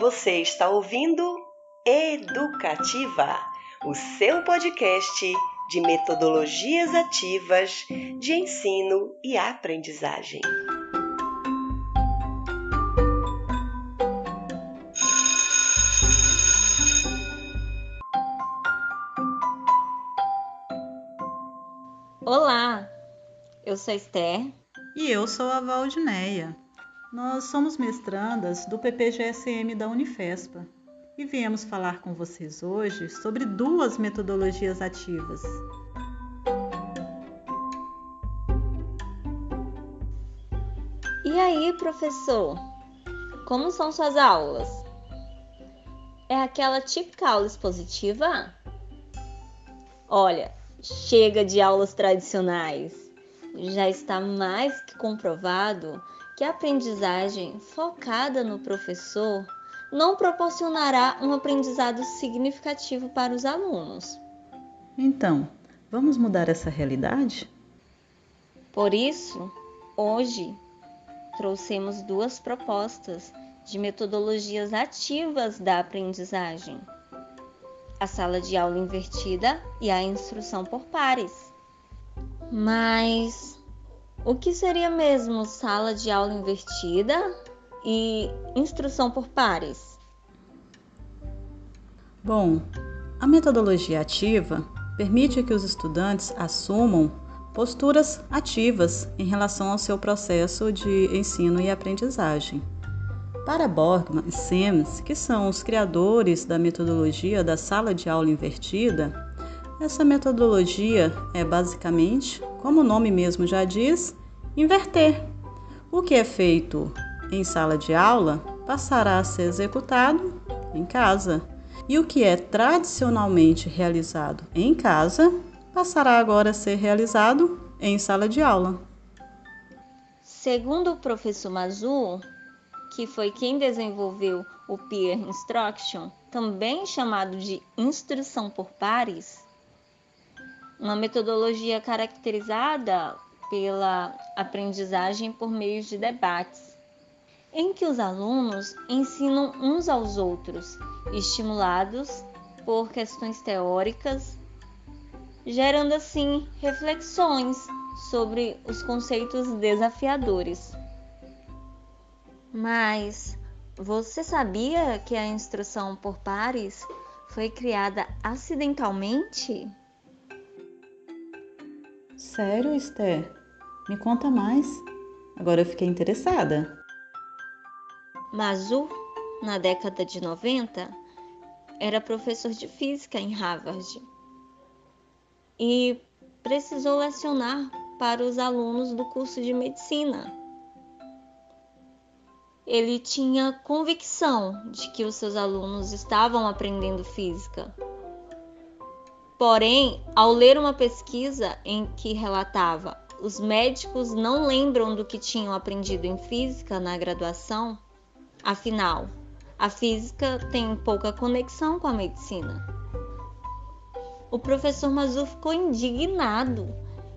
Você está ouvindo Educativa, o seu podcast de metodologias ativas de ensino e aprendizagem. Olá, eu sou Esther. E eu sou a Valdineia. Nós somos mestrandas do PPGSM da Unifespa e viemos falar com vocês hoje sobre duas metodologias ativas. E aí, professor? Como são suas aulas? É aquela típica aula expositiva? Olha, chega de aulas tradicionais. Já está mais que comprovado que a aprendizagem focada no professor não proporcionará um aprendizado significativo para os alunos. Então, vamos mudar essa realidade? Por isso, hoje trouxemos duas propostas de metodologias ativas da aprendizagem: a sala de aula invertida e a instrução por pares. Mas o que seria mesmo sala de aula invertida e instrução por pares? Bom, a metodologia ativa permite que os estudantes assumam posturas ativas em relação ao seu processo de ensino e aprendizagem. Para Borgman e Sims, que são os criadores da metodologia da sala de aula invertida, essa metodologia é basicamente, como o nome mesmo já diz, inverter. O que é feito em sala de aula passará a ser executado em casa. E o que é tradicionalmente realizado em casa passará agora a ser realizado em sala de aula. Segundo o professor Mazu, que foi quem desenvolveu o Peer Instruction, também chamado de instrução por pares, uma metodologia caracterizada pela aprendizagem por meio de debates, em que os alunos ensinam uns aos outros, estimulados por questões teóricas, gerando assim reflexões sobre os conceitos desafiadores. Mas você sabia que a instrução por pares foi criada acidentalmente? Sério, Esther? Me conta mais. Agora eu fiquei interessada. Mazu, na década de 90, era professor de física em Harvard e precisou lecionar para os alunos do curso de medicina. Ele tinha convicção de que os seus alunos estavam aprendendo física Porém, ao ler uma pesquisa em que relatava os médicos não lembram do que tinham aprendido em física na graduação, afinal, a física tem pouca conexão com a medicina. O professor Mazur ficou indignado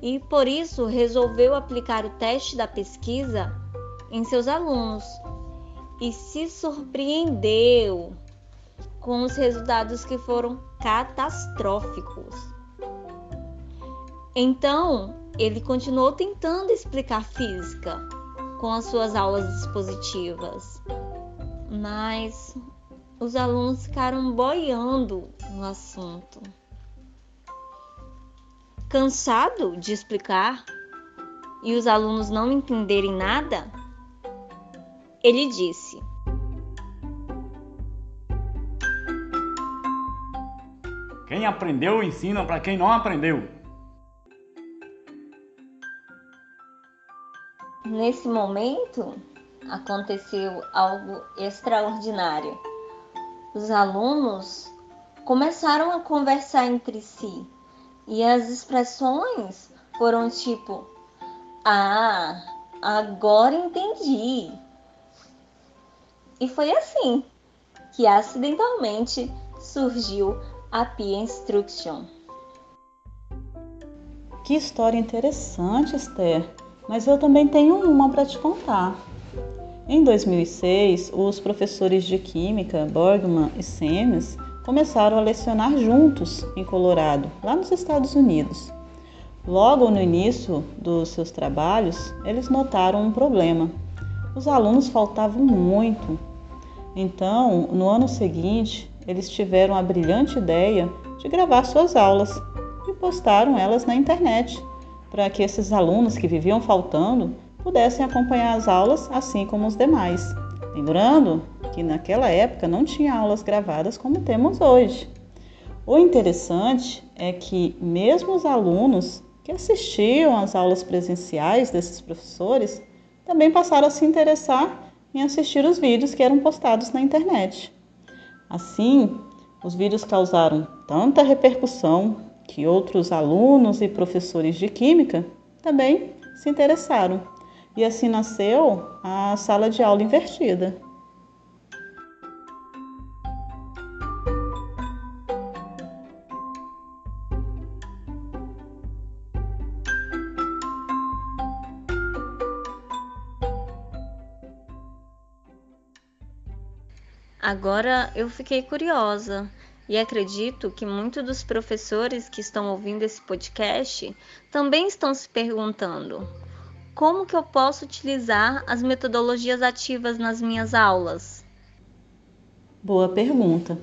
e, por isso, resolveu aplicar o teste da pesquisa em seus alunos. E se surpreendeu com os resultados que foram catastróficos. Então, ele continuou tentando explicar física com as suas aulas expositivas, mas os alunos ficaram boiando no assunto. Cansado de explicar e os alunos não entenderem nada, ele disse: Aprendeu, ensina para quem não aprendeu. Nesse momento, aconteceu algo extraordinário. Os alunos começaram a conversar entre si e as expressões foram tipo: Ah, agora entendi. E foi assim que acidentalmente surgiu a Pia Instruction. Que história interessante, Esther. Mas eu também tenho uma para te contar. Em 2006, os professores de Química, Borgman e Semes, começaram a lecionar juntos em Colorado, lá nos Estados Unidos. Logo no início dos seus trabalhos, eles notaram um problema. Os alunos faltavam muito. Então, no ano seguinte, eles tiveram a brilhante ideia de gravar suas aulas e postaram elas na internet, para que esses alunos que viviam faltando pudessem acompanhar as aulas assim como os demais. Lembrando que naquela época não tinha aulas gravadas como temos hoje. O interessante é que, mesmo os alunos que assistiam às aulas presenciais desses professores também passaram a se interessar em assistir os vídeos que eram postados na internet. Assim, os vídeos causaram tanta repercussão que outros alunos e professores de química também se interessaram. E assim nasceu a sala de aula invertida. Agora eu fiquei curiosa e acredito que muitos dos professores que estão ouvindo esse podcast também estão se perguntando: como que eu posso utilizar as metodologias ativas nas minhas aulas? Boa pergunta.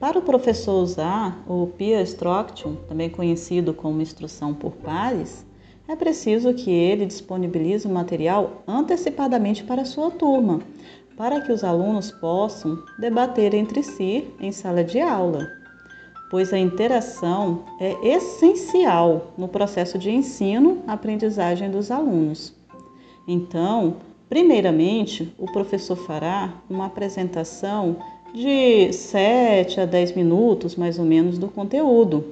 Para o professor usar o Peer Instruction, também conhecido como instrução por pares, é preciso que ele disponibilize o material antecipadamente para a sua turma, para que os alunos possam debater entre si em sala de aula, pois a interação é essencial no processo de ensino-aprendizagem dos alunos. Então, primeiramente, o professor fará uma apresentação de 7 a 10 minutos, mais ou menos, do conteúdo,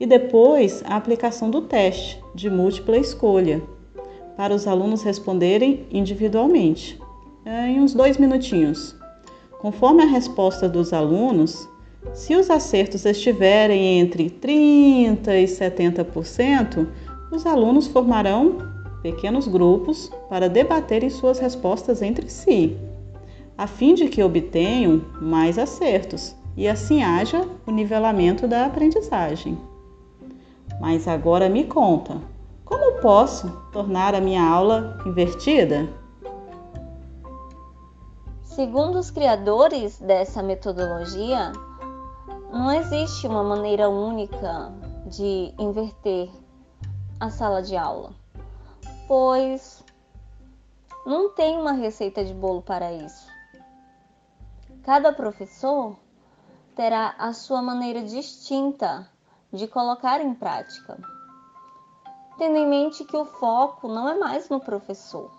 e depois a aplicação do teste de múltipla escolha, para os alunos responderem individualmente. É, em uns dois minutinhos. Conforme a resposta dos alunos, se os acertos estiverem entre 30% e 70%, os alunos formarão pequenos grupos para debaterem suas respostas entre si, a fim de que obtenham mais acertos e assim haja o nivelamento da aprendizagem. Mas agora me conta, como posso tornar a minha aula invertida? Segundo os criadores dessa metodologia, não existe uma maneira única de inverter a sala de aula, pois não tem uma receita de bolo para isso. Cada professor terá a sua maneira distinta de colocar em prática, tendo em mente que o foco não é mais no professor,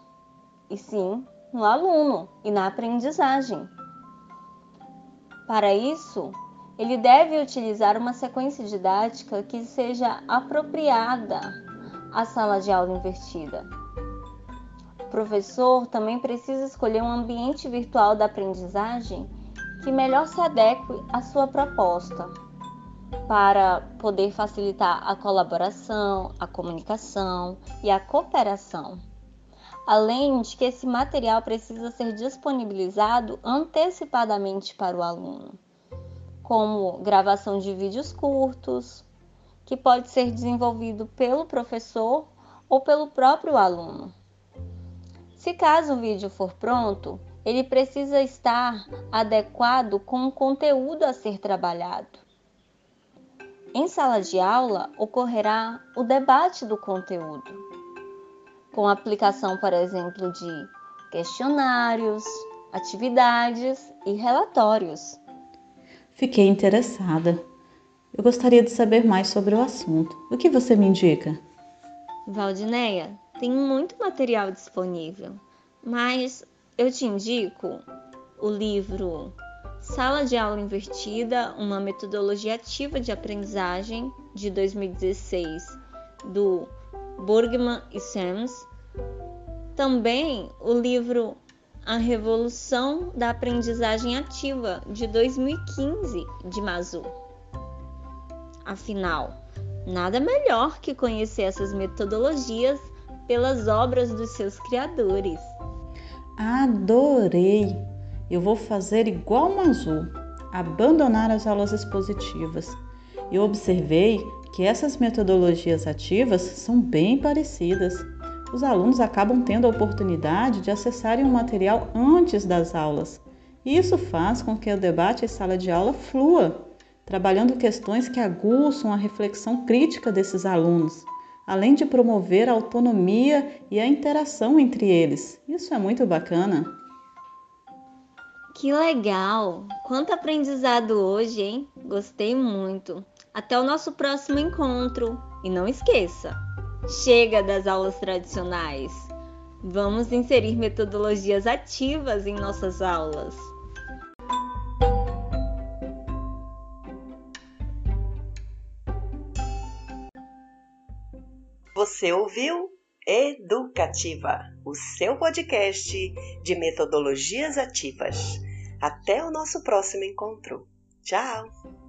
e sim no aluno e na aprendizagem. Para isso, ele deve utilizar uma sequência didática que seja apropriada à sala de aula invertida. O professor também precisa escolher um ambiente virtual da aprendizagem que melhor se adeque à sua proposta, para poder facilitar a colaboração, a comunicação e a cooperação além de que esse material precisa ser disponibilizado antecipadamente para o aluno, como gravação de vídeos curtos, que pode ser desenvolvido pelo professor ou pelo próprio aluno. Se caso o vídeo for pronto, ele precisa estar adequado com o conteúdo a ser trabalhado. Em sala de aula ocorrerá o debate do conteúdo com aplicação, por exemplo, de questionários, atividades e relatórios. Fiquei interessada. Eu gostaria de saber mais sobre o assunto. O que você me indica? Valdineia, tem muito material disponível, mas eu te indico o livro Sala de Aula Invertida, uma metodologia ativa de aprendizagem de 2016 do Burgman e Sams. Também o livro A Revolução da Aprendizagem Ativa, de 2015, de Mazu. Afinal, nada melhor que conhecer essas metodologias pelas obras dos seus criadores. Adorei! Eu vou fazer igual o azul, abandonar as aulas expositivas. Eu observei que essas metodologias ativas são bem parecidas. Os alunos acabam tendo a oportunidade de acessarem o material antes das aulas. E isso faz com que o debate em sala de aula flua, trabalhando questões que aguçam a reflexão crítica desses alunos além de promover a autonomia e a interação entre eles. Isso é muito bacana. Que legal! Quanto aprendizado hoje, hein? Gostei muito. Até o nosso próximo encontro. E não esqueça, chega das aulas tradicionais. Vamos inserir metodologias ativas em nossas aulas. Você ouviu Educativa, o seu podcast de metodologias ativas. Até o nosso próximo encontro. Tchau!